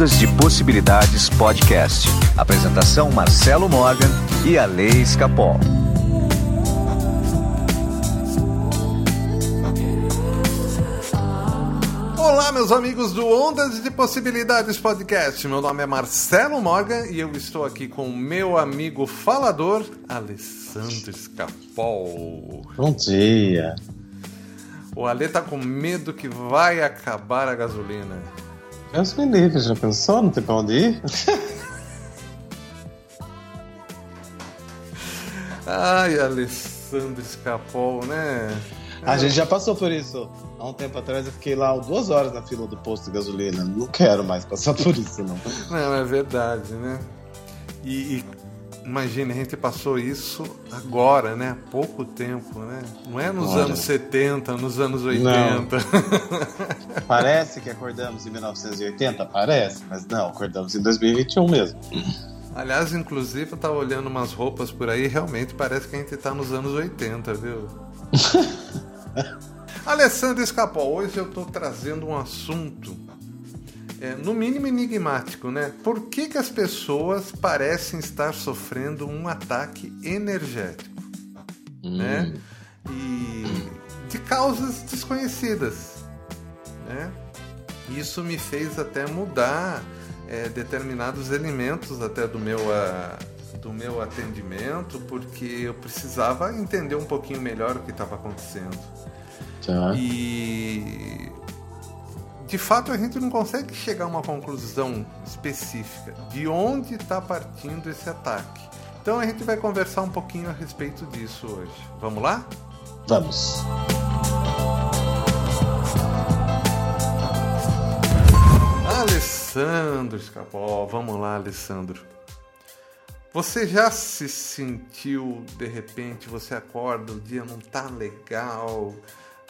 Ondas de Possibilidades Podcast. Apresentação Marcelo Morgan e a Lei Escapol. Olá, meus amigos do Ondas de Possibilidades Podcast. Meu nome é Marcelo Morgan e eu estou aqui com o meu amigo falador, Alessandro Escapol. Bom dia. O Ale tá com medo que vai acabar a gasolina. Deus me livre, já pensou? Não tem pra onde ir? Ai, Alessandro Escapol, né? A gente já passou por isso. Há um tempo atrás eu fiquei lá duas horas na fila do posto de gasolina. Não quero mais passar por isso, não. Não, é verdade, né? E, e imagine, a gente passou isso agora, né? Há pouco tempo, né? Não é nos Olha. anos 70, nos anos 80. Não. Parece que acordamos em 1980? Parece, mas não, acordamos em 2021 mesmo. Aliás, inclusive, eu tava olhando umas roupas por aí, realmente parece que a gente tá nos anos 80, viu? Alessandro Escapol, hoje eu tô trazendo um assunto, é, no mínimo enigmático, né? Por que, que as pessoas parecem estar sofrendo um ataque energético, né? E de causas desconhecidas, né? Isso me fez até mudar é, determinados elementos até do meu, ah, do meu atendimento, porque eu precisava entender um pouquinho melhor o que estava acontecendo. Tá. E de fato a gente não consegue chegar a uma conclusão específica de onde está partindo esse ataque. Então a gente vai conversar um pouquinho a respeito disso hoje. Vamos lá? Vamos. Alessandro Escapó, vamos lá, Alessandro. Você já se sentiu de repente, você acorda, o dia não tá legal,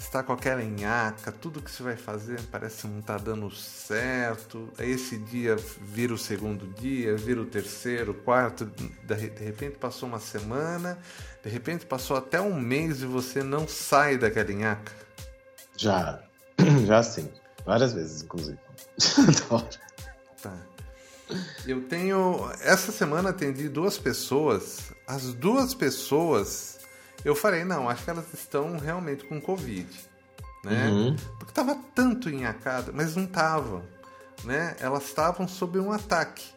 está com aquela enhaca, tudo que você vai fazer parece que não tá dando certo. Aí esse dia vira o segundo dia, vira o terceiro, quarto, de repente passou uma semana, de repente passou até um mês e você não sai daquela enhaca. Já. Já sim. Várias vezes, inclusive. Tá. Eu tenho. Essa semana atendi duas pessoas. As duas pessoas, eu falei, não, acho que elas estão realmente com Covid. Né? Uhum. Porque tava tanto enhacada, mas não estavam. Né? Elas estavam sob um ataque.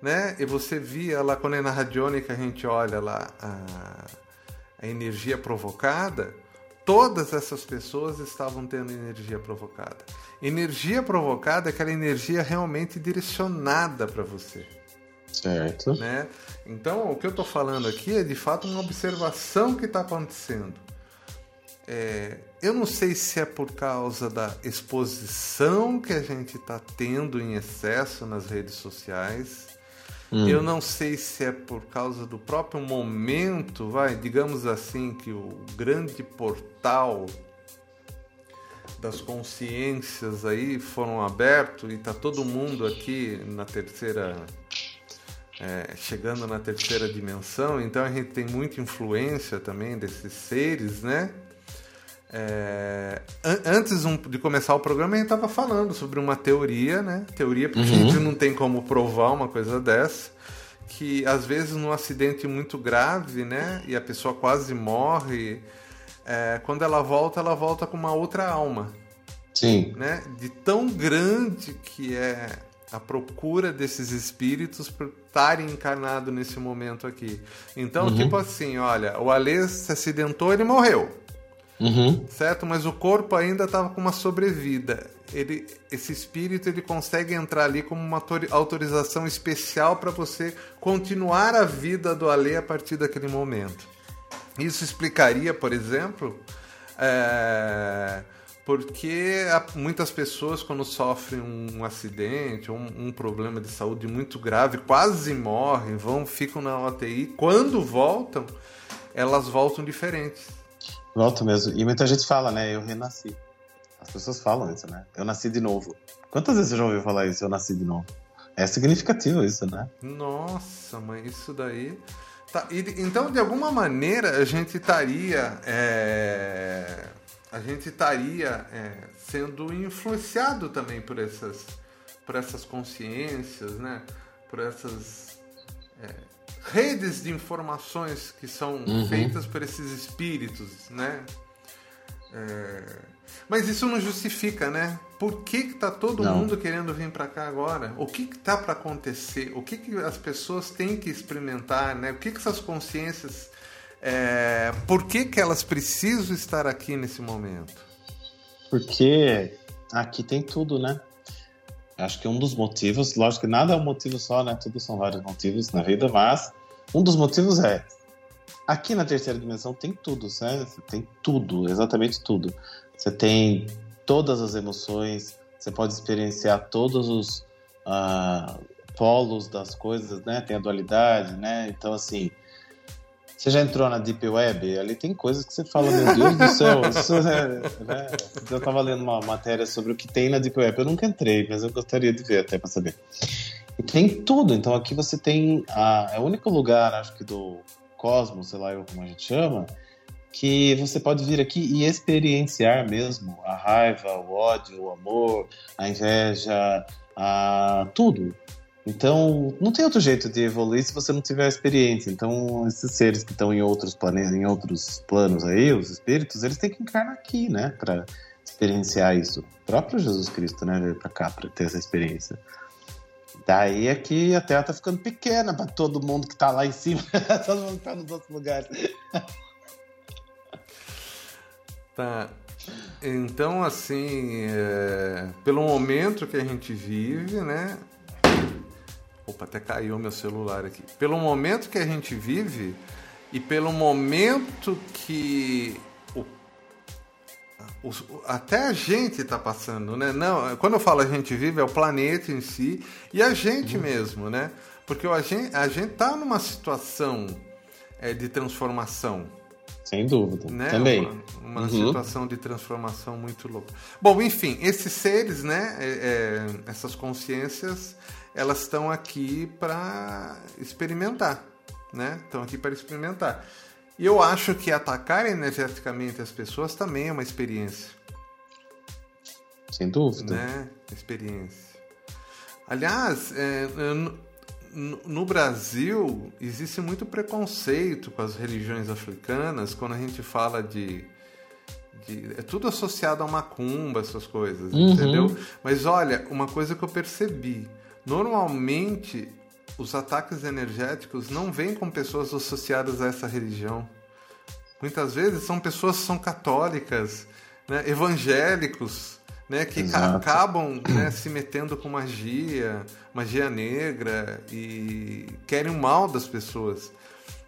Né? E você via lá quando é na radiônica a gente olha lá a, a energia provocada, todas essas pessoas estavam tendo energia provocada. Energia provocada é aquela energia realmente direcionada para você. Certo. Né? Então, o que eu estou falando aqui é de fato uma observação que está acontecendo. É, eu não sei se é por causa da exposição que a gente está tendo em excesso nas redes sociais. Eu não sei se é por causa do próprio momento, vai, digamos assim, que o grande portal das consciências aí foram abertos e tá todo mundo aqui na terceira é, chegando na terceira dimensão, então a gente tem muita influência também desses seres, né? É, an- antes um- de começar o programa, a gente estava falando sobre uma teoria, né? Teoria, porque a gente não tem como provar uma coisa dessa. Que às vezes num acidente muito grave, né? E a pessoa quase morre. é, quando ela volta, ela volta com uma outra alma Sim. né? De tão grande que é a procura desses espíritos por estarem encarnados nesse momento aqui. Então, tipo assim, olha, o Alê se acidentou, ele morreu, Uhum. certo? Mas o corpo ainda estava com uma sobrevida. Ele, esse espírito ele consegue entrar ali como uma autori- autorização especial para você continuar a vida do Alê a partir daquele momento. Isso explicaria, por exemplo, é, porque há muitas pessoas, quando sofrem um acidente ou um, um problema de saúde muito grave, quase morrem, vão, ficam na UTI. Quando voltam, elas voltam diferentes. Volto mesmo. E muita gente fala, né? Eu renasci. As pessoas falam isso, né? Eu nasci de novo. Quantas vezes você já ouviu falar isso? Eu nasci de novo. É significativo isso, né? Nossa, mãe, isso daí. Tá, e- então, de alguma maneira, a gente estaria. é, a gente estaria é, sendo influenciado também por essas, por essas consciências, né? Por essas é, redes de informações que são uhum. feitas por esses espíritos, né? É, mas isso não justifica, né? Por que que tá todo não. mundo querendo vir para cá agora? O que que tá para acontecer? O que que as pessoas têm que experimentar, né? O que que essas consciências é, por que que elas precisam estar aqui nesse momento? Porque aqui tem tudo, né? Acho que um dos motivos, lógico que nada é um motivo só, né? Tudo são vários motivos na vida, mas um dos motivos é aqui na terceira dimensão tem tudo, né? Tem tudo, exatamente tudo. Você tem todas as emoções, você pode experienciar todos os uh, polos das coisas, né? Tem a dualidade, né? Então, assim, você já entrou na Deep Web? Ali tem coisas que você fala, meu Deus do céu. Isso é, né? Eu estava lendo uma matéria sobre o que tem na Deep Web. Eu nunca entrei, mas eu gostaria de ver até para saber. E tem tudo. Então aqui você tem. A, é o único lugar, acho que do cosmos, sei lá como a gente chama, que você pode vir aqui e experienciar mesmo a raiva, o ódio, o amor, a inveja, a tudo. Então, não tem outro jeito de evoluir se você não tiver experiência. Então, esses seres que estão em outros planetas, em outros planos aí, os espíritos, eles têm que encarnar aqui, né, para experienciar isso. O próprio Jesus Cristo, né, veio para cá para ter essa experiência. Daí é que a Terra tá ficando pequena para todo mundo que tá lá em cima, todo mundo que tá nos outros lugares. Tá. Então, assim, é... pelo momento que a gente vive, né? Opa, até caiu meu celular aqui. Pelo momento que a gente vive e pelo momento que o, o, até a gente está passando, né? Não, quando eu falo a gente vive é o planeta em si e a gente uhum. mesmo, né? Porque a gente a gente está numa situação é, de transformação. Sem dúvida. Né? Também. Uma, uma uhum. situação de transformação muito louca. Bom, enfim, esses seres, né? É, é, essas consciências elas estão aqui para experimentar, né? Estão aqui para experimentar. E eu acho que atacar energeticamente as pessoas também é uma experiência. Sem dúvida. Né? Experiência. Aliás, é, no, no Brasil existe muito preconceito com as religiões africanas quando a gente fala de de, é tudo associado a macumba, essas coisas, uhum. entendeu? Mas olha, uma coisa que eu percebi, Normalmente, os ataques energéticos não vêm com pessoas associadas a essa religião. Muitas vezes são pessoas que são católicas, né, evangélicos, né, que acabam né, se metendo com magia, magia negra e querem o mal das pessoas.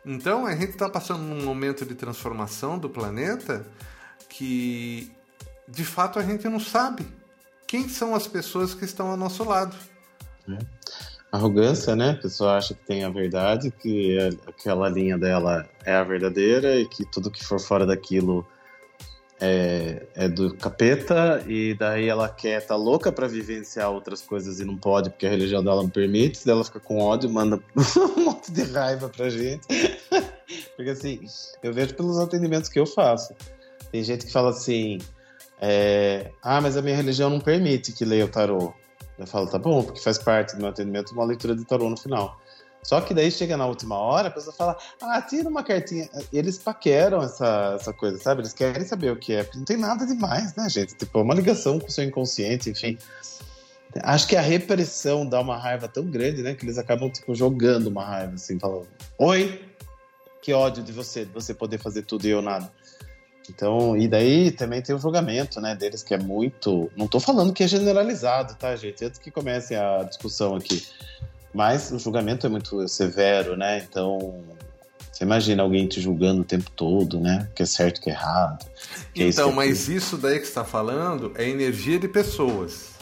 Então a gente está passando num momento de transformação do planeta que de fato a gente não sabe quem são as pessoas que estão ao nosso lado. Né? Arrogância, né? A pessoa acha que tem a verdade, que é, aquela linha dela é a verdadeira e que tudo que for fora daquilo é, é do capeta, e daí ela quer, tá louca para vivenciar outras coisas e não pode porque a religião dela não permite, daí ela fica com ódio, manda um monte de raiva pra gente. porque assim, eu vejo pelos atendimentos que eu faço. Tem gente que fala assim: é, ah, mas a minha religião não permite que leia o tarô. Eu falo, tá bom, porque faz parte do meu atendimento uma leitura de tarô no final. Só que daí chega na última hora, a pessoa fala, ah, tira uma cartinha. Eles paqueram essa, essa coisa, sabe? Eles querem saber o que é. Não tem nada demais, né, gente? Tipo, é uma ligação com o seu inconsciente, enfim. Acho que a repressão dá uma raiva tão grande, né? Que eles acabam, tipo, jogando uma raiva, assim, falando, oi, que ódio de você, de você poder fazer tudo e eu nada. Então, e daí também tem o julgamento, né, deles que é muito, não estou falando que é generalizado, tá, gente, antes que comece a discussão aqui. Mas o julgamento é muito severo, né? Então, você imagina alguém te julgando o tempo todo, né? Que é certo, que é errado. Que então, é mas isso daí que está falando é energia de pessoas.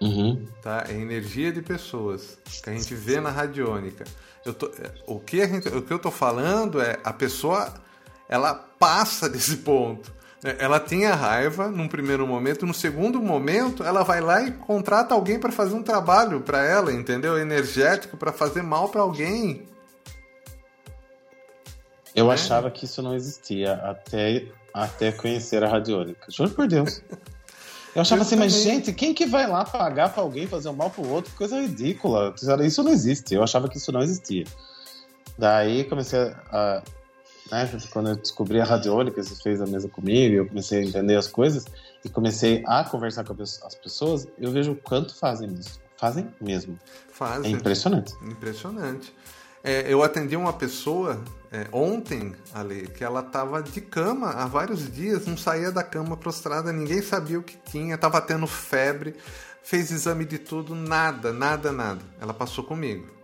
Uhum. Tá? É energia de pessoas que a gente vê na radiônica. Eu tô, o, que a gente, o que eu estou falando é a pessoa ela passa desse ponto. Né? Ela tem a raiva num primeiro momento, no segundo momento, ela vai lá e contrata alguém para fazer um trabalho para ela, entendeu? Energético para fazer mal para alguém. Eu é. achava que isso não existia até, até conhecer a radiônica. Juro por Deus. Eu achava eu assim, também. mas gente, quem que vai lá pagar pra alguém fazer um mal pro outro? Coisa ridícula. Isso não existe. Eu achava que isso não existia. Daí comecei a. Né, quando eu descobri a radiônica, você fez a mesa comigo, eu comecei a entender as coisas e comecei a conversar com as pessoas, eu vejo o quanto fazem isso. Fazem mesmo. Fazem. É impressionante. Impressionante. É, eu atendi uma pessoa é, ontem, ali, que ela estava de cama há vários dias, não saía da cama prostrada, ninguém sabia o que tinha, estava tendo febre, fez exame de tudo, nada, nada, nada. Ela passou comigo.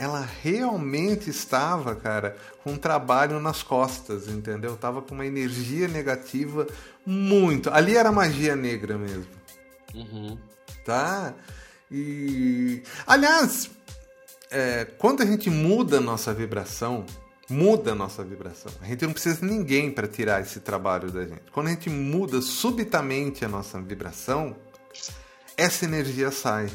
Ela realmente estava, cara, com um trabalho nas costas, entendeu? Tava com uma energia negativa muito. Ali era magia negra mesmo. Uhum. Tá? E. Aliás, é, quando a gente muda a nossa vibração, muda a nossa vibração. A gente não precisa de ninguém para tirar esse trabalho da gente. Quando a gente muda subitamente a nossa vibração, essa energia sai.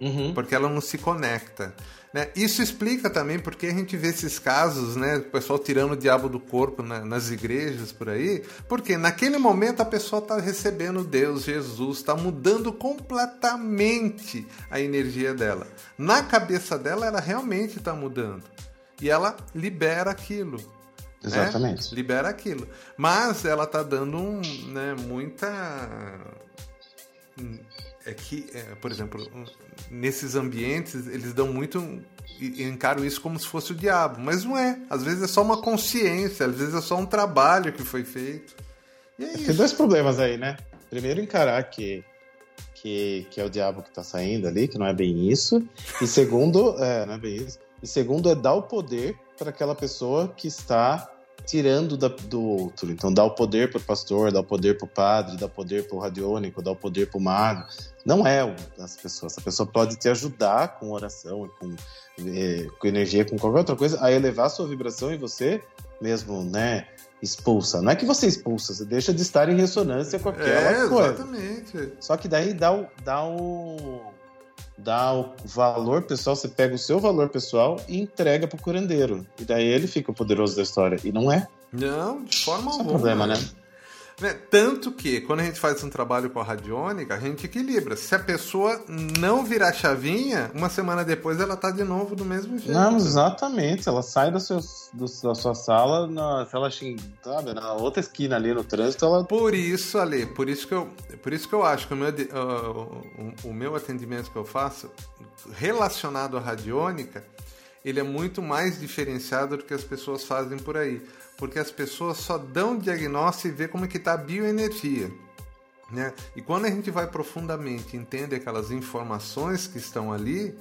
Uhum. Porque ela não se conecta. Né? Isso explica também porque a gente vê esses casos, né? O pessoal tirando o diabo do corpo na, nas igrejas por aí. Porque naquele momento a pessoa está recebendo Deus, Jesus, está mudando completamente a energia dela. Na cabeça dela, ela realmente está mudando. E ela libera aquilo. Né? Exatamente. Né? Libera aquilo. Mas ela está dando um, né, muita é que, é, por exemplo, nesses ambientes eles dão muito e encaram isso como se fosse o diabo, mas não é. Às vezes é só uma consciência, às vezes é só um trabalho que foi feito. E é Tem dois problemas aí, né? Primeiro, encarar que, que, que é o diabo que está saindo ali, que não é bem isso. E segundo, é, não é bem isso. E segundo, é dar o poder para aquela pessoa que está tirando da, do outro. Então dá o poder para o pastor, dá o poder para o padre, dá o poder para o radiônico, dá o poder para o mago. Não é as pessoas. Essa pessoa pode te ajudar com oração, com, é, com energia, com qualquer outra coisa, a elevar a sua vibração e você mesmo, né? Expulsa. Não é que você expulsa, você deixa de estar em ressonância com aquela é, coisa. Exatamente. Só que daí dá o, dá o dá o valor pessoal, você pega o seu valor pessoal e entrega pro curandeiro. E daí ele fica o poderoso da história. E não é. Não, de forma alguma. É problema, né? Né? Tanto que, quando a gente faz um trabalho com a radiônica, a gente equilibra. Se a pessoa não virar chavinha, uma semana depois ela tá de novo do mesmo jeito. Não, exatamente. Ela sai do seu, do, da sua sala, na, se ela sabe, na outra esquina ali no trânsito, ela. Por isso, Ale, por isso que eu, por isso que eu acho que o meu, uh, o, o meu atendimento que eu faço, relacionado à radiônica, ele é muito mais diferenciado do que as pessoas fazem por aí porque as pessoas só dão diagnóstico e vê como é que está a bioenergia. Né? E quando a gente vai profundamente entende aquelas informações que estão ali,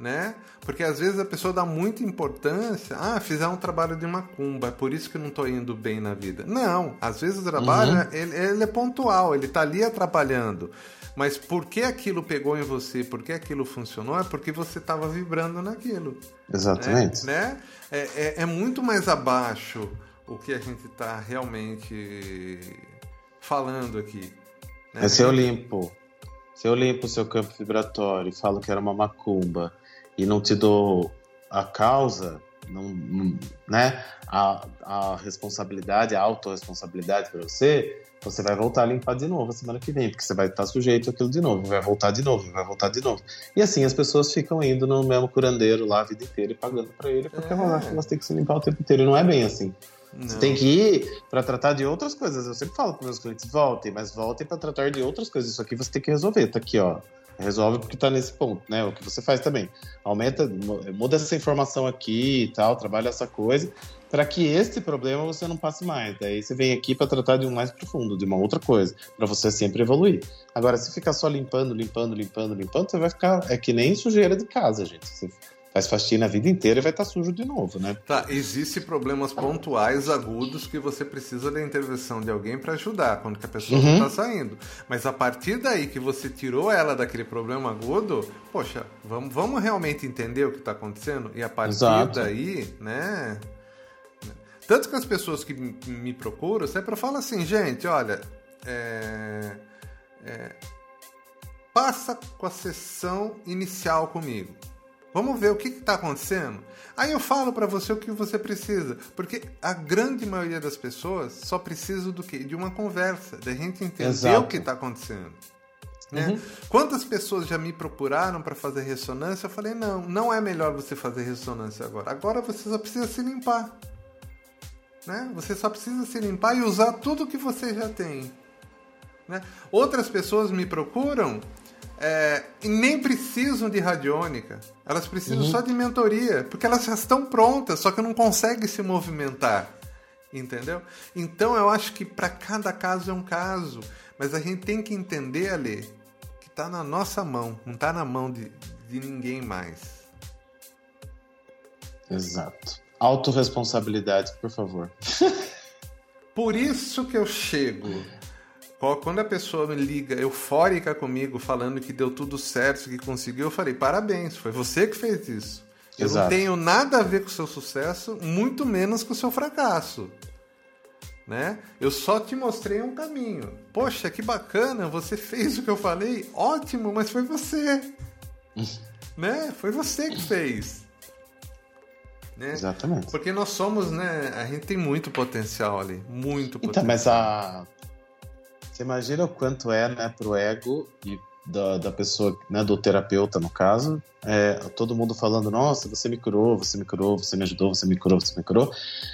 né? Porque às vezes a pessoa dá muita importância, ah, fizer um trabalho de macumba, é por isso que não estou indo bem na vida. Não, às vezes o trabalho uhum. ele, ele, é pontual, ele está ali atrapalhando. Mas por que aquilo pegou em você, por que aquilo funcionou, é porque você estava vibrando naquilo. Exatamente. Né? É, é, é muito mais abaixo o que a gente está realmente falando aqui. Né? É se eu limpo, se eu limpo o seu campo vibratório e falo que era uma macumba e não te dou a causa, não, né, a, a responsabilidade, a autorresponsabilidade para você, você vai voltar a limpar de novo a semana que vem, porque você vai estar sujeito àquilo de novo, vai voltar de novo, vai voltar de novo. E assim as pessoas ficam indo no mesmo curandeiro lá a vida inteira e pagando para ele, porque é. elas têm que se limpar o tempo inteiro. E não é bem assim. Você tem que ir para tratar de outras coisas. Eu sempre falo para meus clientes: voltem, mas voltem para tratar de outras coisas. Isso aqui você tem que resolver. Tá aqui, ó. Resolve porque tá nesse ponto, né? O que você faz também. Aumenta, muda essa informação aqui e tal, trabalha essa coisa, para que este problema você não passe mais. Daí você vem aqui para tratar de um mais profundo, de uma outra coisa, para você sempre evoluir. Agora, se ficar só limpando, limpando, limpando, limpando, você vai ficar. É que nem sujeira de casa, gente. Você faz faxina a vida inteira e vai estar tá sujo de novo, né? Tá, existem problemas pontuais, agudos, que você precisa da intervenção de alguém para ajudar, quando que a pessoa uhum. não tá saindo. Mas a partir daí que você tirou ela daquele problema agudo, poxa, vamos, vamos realmente entender o que está acontecendo? E a partir Exato. daí, né? Tanto que as pessoas que me procuram sempre falam assim, gente, olha, é, é, passa com a sessão inicial comigo. Vamos ver o que está acontecendo. Aí eu falo para você o que você precisa, porque a grande maioria das pessoas só precisa do quê? De uma conversa, da gente entender Exato. o que está acontecendo. Né? Uhum. Quantas pessoas já me procuraram para fazer ressonância? Eu falei, não, não é melhor você fazer ressonância agora. Agora você só precisa se limpar. Né? Você só precisa se limpar e usar tudo que você já tem. Né? Outras pessoas me procuram é, e nem precisam de radiônica. Elas precisam uhum. só de mentoria, porque elas já estão prontas, só que não conseguem se movimentar. Entendeu? Então eu acho que para cada caso é um caso. Mas a gente tem que entender, Ale, está na nossa mão, não está na mão de, de ninguém mais. Exato. Autoresponsabilidade, por favor. por isso que eu chego. Quando a pessoa me liga eufórica comigo, falando que deu tudo certo, que conseguiu, eu falei: parabéns, foi você que fez isso. Eu Exato. não tenho nada a ver com o seu sucesso, muito menos com o seu fracasso né? Eu só te mostrei um caminho. Poxa, que bacana, você fez o que eu falei, ótimo, mas foi você, né? Foi você que fez. Né? Exatamente. Porque nós somos, né? A gente tem muito potencial ali, muito então, potencial. mas a você imagina o quanto é, né, pro ego e da, da pessoa, né, do terapeuta no caso, é, todo mundo falando, nossa, você me curou, você me curou, você me ajudou, você me curou, você me curou.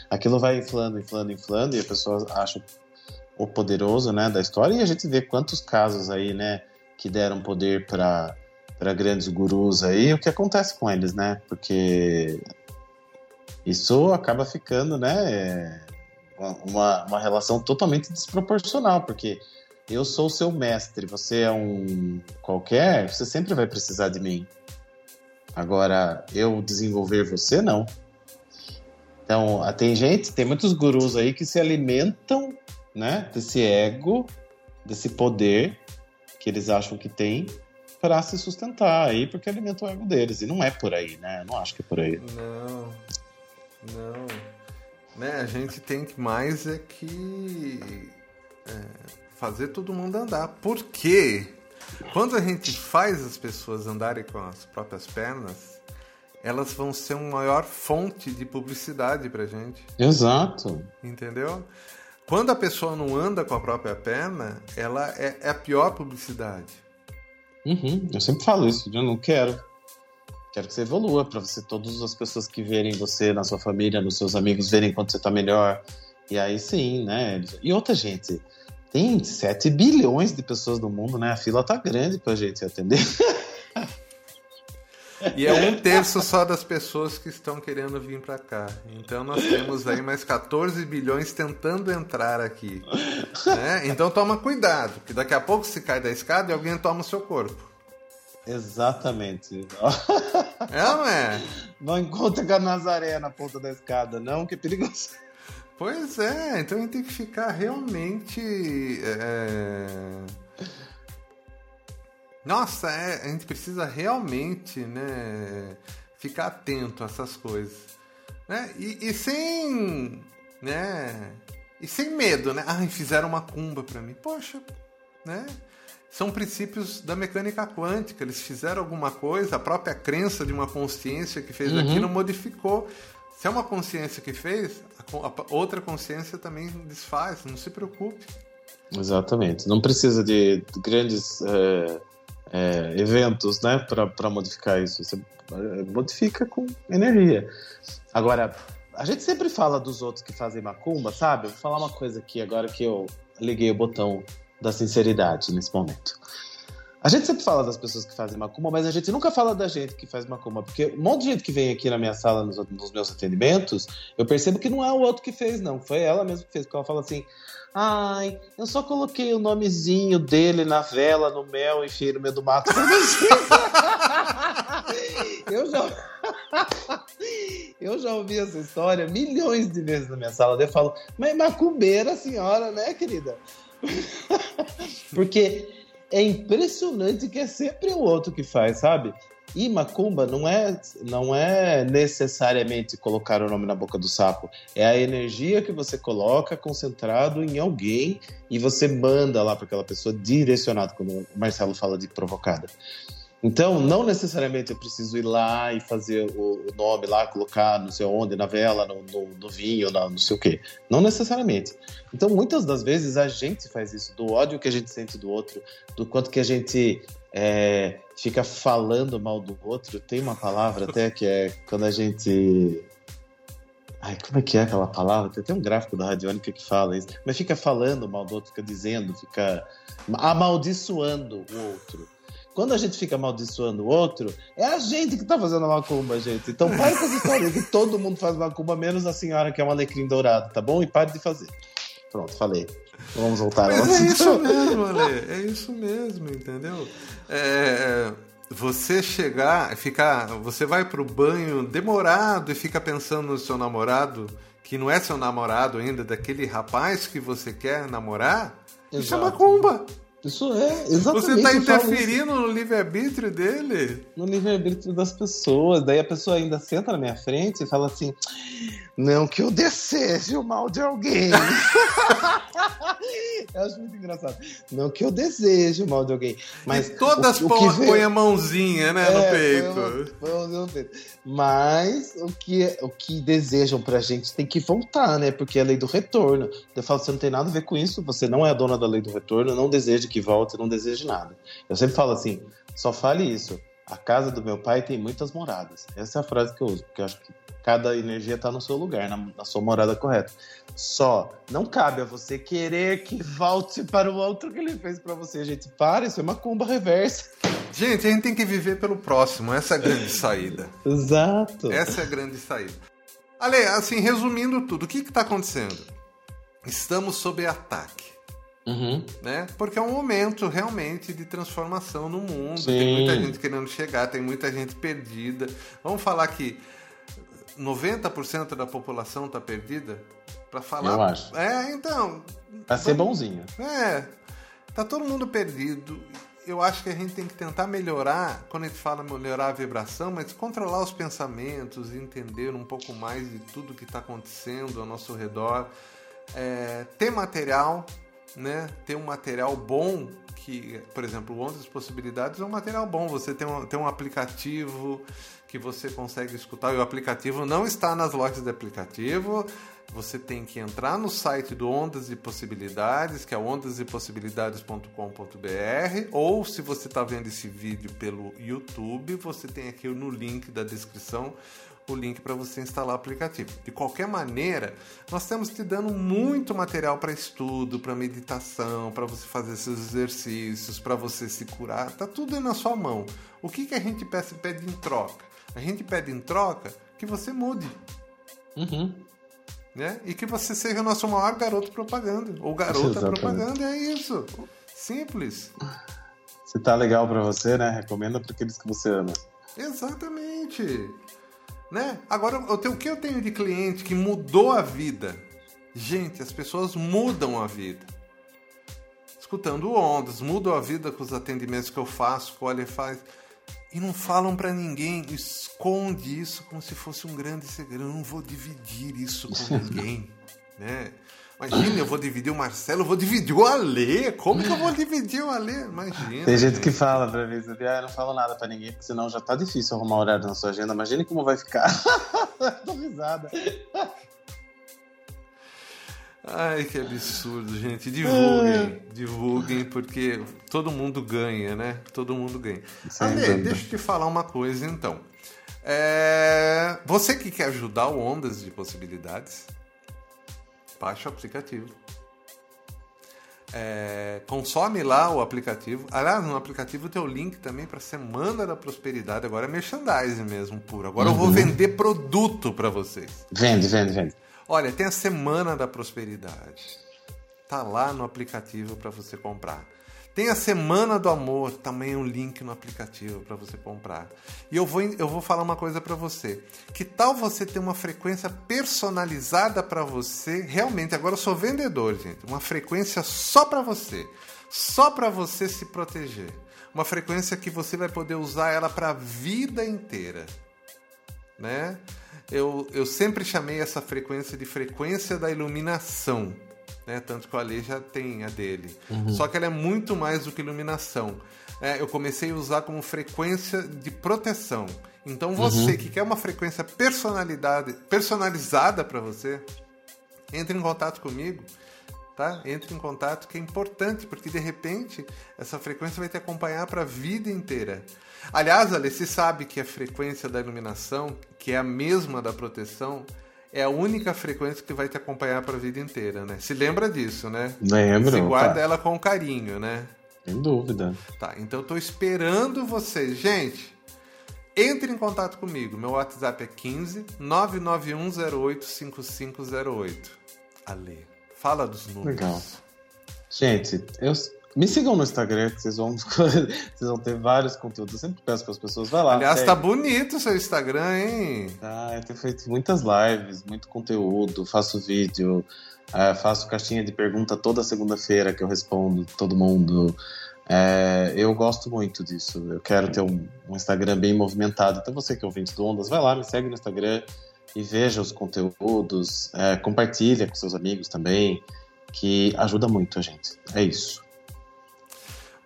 Aquilo vai inflando, inflando, inflando e a pessoa acha o poderoso, né, da história e a gente vê quantos casos aí, né, que deram poder para para grandes gurus aí, o que acontece com eles, né? Porque isso acaba ficando, né, uma, uma relação totalmente desproporcional, porque eu sou o seu mestre, você é um qualquer, você sempre vai precisar de mim. Agora, eu desenvolver você, não. Então, tem gente, tem muitos gurus aí que se alimentam, né, desse ego, desse poder que eles acham que tem para se sustentar aí, porque alimentam o ego deles. E não é por aí, né? Eu não acho que é por aí. Não, não. Né, a gente tem que mais é que é fazer todo mundo andar. Porque quando a gente faz as pessoas andarem com as próprias pernas, elas vão ser uma maior fonte de publicidade pra gente. Exato. Entendeu? Quando a pessoa não anda com a própria perna, ela é, é a pior publicidade. Uhum, eu sempre falo isso, eu não quero. Quero que você evolua, para você, todas as pessoas que verem você na sua família, nos seus amigos, verem quanto você tá melhor. E aí sim, né? E outra gente, tem 7 bilhões de pessoas no mundo, né? A fila tá grande pra gente atender. E é um terço só das pessoas que estão querendo vir para cá. Então nós temos aí mais 14 bilhões tentando entrar aqui. Né? Então toma cuidado, que daqui a pouco se cai da escada e alguém toma o seu corpo. Exatamente. É não é? Não encontra com a Nazaré na ponta da escada, não, que é perigoso. Pois é, então a gente tem que ficar realmente. É... Nossa, é, a gente precisa realmente né, ficar atento a essas coisas. Né? E, e sem. Né, e sem medo, né? Ah, fizeram uma cumba para mim. Poxa, né? São princípios da mecânica quântica. Eles fizeram alguma coisa, a própria crença de uma consciência que fez uhum. aquilo modificou. Se é uma consciência que fez, a outra consciência também desfaz, não se preocupe. Exatamente. Não precisa de grandes é, é, eventos né, para modificar isso. Você é, modifica com energia. Agora, a gente sempre fala dos outros que fazem macumba, sabe? Vou falar uma coisa aqui agora que eu liguei o botão da sinceridade nesse momento. A gente sempre fala das pessoas que fazem macumba, mas a gente nunca fala da gente que faz macumba, porque um monte de gente que vem aqui na minha sala, nos, nos, meus atendimentos, eu percebo que não é o outro que fez, não. Foi ela mesma que fez, porque ela fala assim: ai, eu só coloquei o nomezinho dele na vela, no mel, enfiei no meio do mato eu já. eu já ouvi essa história milhões de vezes na minha sala. Eu falo, mas macumbeira senhora, né, querida? porque é impressionante que é sempre o outro que faz, sabe? E macumba não é, não é necessariamente colocar o nome na boca do sapo. É a energia que você coloca concentrado em alguém e você manda lá para aquela pessoa direcionado, quando o Marcelo fala de provocada. Então, não necessariamente eu preciso ir lá e fazer o, nome lá, colocar não sei onde, na vela, no, no, no vinho, na, não sei o quê. Não necessariamente. Então, muitas das vezes a gente faz isso, do ódio que a gente sente do outro, do quanto que a gente é, fica falando mal do outro. Tem uma palavra até que é quando a gente. Ai, como é que é aquela palavra? Tem até um gráfico da Radiônica que fala isso. Mas fica falando mal do outro, fica dizendo, fica amaldiçoando o outro. Quando a gente fica amaldiçoando o outro, é a gente que tá fazendo a macumba, gente. Então pare com essa história que todo mundo faz macumba, menos a senhora que é um alecrim dourado, tá bom? E pare de fazer. Pronto, falei. Vamos voltar Mas é isso mesmo, Ale. É isso mesmo, entendeu? É, você chegar, ficar, você vai pro banho demorado e fica pensando no seu namorado, que não é seu namorado ainda, daquele rapaz que você quer namorar, Exato. isso é macumba. Isso é, exatamente. Você está interferindo no livre-arbítrio dele? No livre-arbítrio das pessoas. Daí a pessoa ainda senta na minha frente e fala assim: Não que eu deseje o mal de alguém. eu acho muito engraçado. Não que eu deseje o mal de alguém. Mas. E todas o, põem vem... a mãozinha, né, é, no peito. Põe a mãozinha no peito. Mas o que, o que desejam pra gente tem que voltar, né? Porque é a lei do retorno. Eu falo, você não tem nada a ver com isso, você não é a dona da lei do retorno, não deseja que volte, não deseje nada. Eu sempre falo assim, só fale isso. A casa do meu pai tem muitas moradas. Essa é a frase que eu uso, porque eu acho que cada energia está no seu lugar, na, na, sua morada correta. Só não cabe a você querer que volte para o outro que ele fez para você, gente. Para, isso é uma cumba reversa. Gente, a gente tem que viver pelo próximo. Essa é a grande saída. Exato. Essa é a grande saída. Ale, assim, resumindo tudo, o que está acontecendo? Estamos sob ataque. Uhum. Né? Porque é um momento realmente de transformação no mundo. Sim. Tem muita gente querendo chegar, tem muita gente perdida. Vamos falar que 90% da população está perdida? Para falar. Eu acho. É, então. Pra ser bonzinho. É. Tá todo mundo perdido. Eu acho que a gente tem que tentar melhorar, quando a gente fala melhorar a vibração, mas controlar os pensamentos, entender um pouco mais de tudo que está acontecendo ao nosso redor. É, ter material né, ter um material bom que, por exemplo, Ondas Possibilidades é um material bom. Você tem um, tem um aplicativo que você consegue escutar e o aplicativo não está nas lojas de aplicativo. Você tem que entrar no site do Ondas e Possibilidades, que é ondasepossibilidades.com.br, ou se você está vendo esse vídeo pelo YouTube, você tem aqui no link da descrição o link para você instalar o aplicativo. De qualquer maneira, nós estamos te dando muito material para estudo, para meditação, para você fazer seus exercícios, para você se curar. Tá tudo aí na sua mão. O que, que a gente pede, pede em troca? A gente pede em troca que você mude. Uhum. Né? E que você seja o nosso maior garoto propaganda. Ou garota Exatamente. propaganda, é isso. Simples. Se tá legal para você, né? Recomenda para aqueles que você ama. Exatamente. Né? Agora, eu tenho, o que eu tenho de cliente que mudou a vida? Gente, as pessoas mudam a vida. Escutando ondas, mudam a vida com os atendimentos que eu faço, que o Ale faz. E não falam para ninguém, esconde isso como se fosse um grande segredo. Eu não vou dividir isso com ninguém, né? Imagina, eu vou dividir o Marcelo, eu vou dividir o Alê. Como que eu vou dividir o Alê? Imagina. Tem gente que fala pra mim, sabia? Ah, não falo nada pra ninguém, porque senão já tá difícil arrumar horário na sua agenda. Imagine como vai ficar. Tô risada. Ai, que absurdo, gente. Divulguem, divulguem, porque todo mundo ganha, né? Todo mundo ganha. Ale, deixa eu te falar uma coisa então. É... Você que quer ajudar o Ondas de Possibilidades, baixa o aplicativo. É, consome lá o aplicativo. Aliás, no aplicativo tem o link também para Semana da Prosperidade. Agora é merchandising mesmo, puro. Agora uhum. eu vou uhum. vender produto para vocês. Vende, vende, vende. Olha, tem a Semana da Prosperidade. Tá lá no aplicativo para você comprar. Tem a Semana do Amor, também um link no aplicativo para você comprar. E eu vou, eu vou falar uma coisa para você. Que tal você ter uma frequência personalizada para você? Realmente, agora eu sou vendedor, gente. Uma frequência só para você. Só para você se proteger. Uma frequência que você vai poder usar ela para a vida inteira. Né? Eu, eu sempre chamei essa frequência de frequência da iluminação né? Tanto que o Ale já tem a dele. Uhum. Só que ela é muito mais do que iluminação. É, eu comecei a usar como frequência de proteção. Então você uhum. que quer uma frequência personalidade, personalizada para você, entre em contato comigo, tá? Entre em contato que é importante, porque de repente essa frequência vai te acompanhar para a vida inteira. Aliás, Ale, você sabe que a frequência da iluminação, que é a mesma da proteção, é a única frequência que vai te acompanhar para a vida inteira, né? Se lembra disso, né? Lembro. Se guarda tá. ela com carinho, né? Sem dúvida. Tá, então eu tô esperando vocês. Gente, entre em contato comigo. Meu WhatsApp é 15 99108 5508. Ale, fala dos números. Legal. Gente, eu, me sigam no Instagram, que vocês vão, vocês vão ter vários conteúdos. Eu sempre peço para as pessoas, vai lá. Aliás, segue. tá bonito o seu Instagram, hein? Ah, eu tenho feito muitas lives, muito conteúdo, faço vídeo, é, faço caixinha de pergunta toda segunda-feira que eu respondo todo mundo. É, eu gosto muito disso. Eu quero ter um, um, Instagram bem movimentado. Então você que é ouvinte do Ondas, vai lá, me segue no Instagram e veja os conteúdos, é, compartilha com seus amigos também, que ajuda muito a gente. É isso.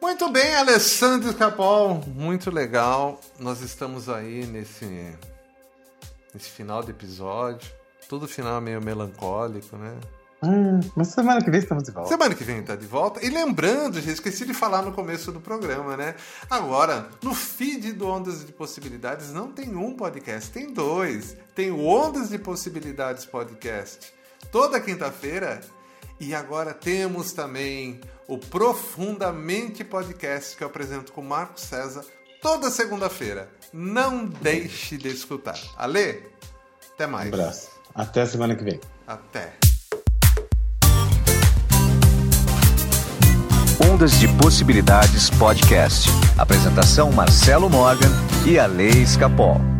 Muito bem, Alessandro Capol, muito legal. Nós estamos aí nesse, nesse final de episódio. Todo final meio melancólico, né? Hum, mas semana que vem estamos de volta. Semana que vem está de volta. E lembrando, gente, esqueci de falar no começo do programa, né? Agora, no feed do Ondas de Possibilidades não tem um podcast, tem dois. Tem o Ondas de Possibilidades Podcast toda quinta-feira. E agora temos também o Profundamente Podcast que eu apresento com o Marco César toda segunda-feira. Não deixe de escutar. Ale, até mais. Um abraço. Até a semana que vem. Até. Ondas de Possibilidades Podcast. Apresentação Marcelo Morgan e a Lei Escapol.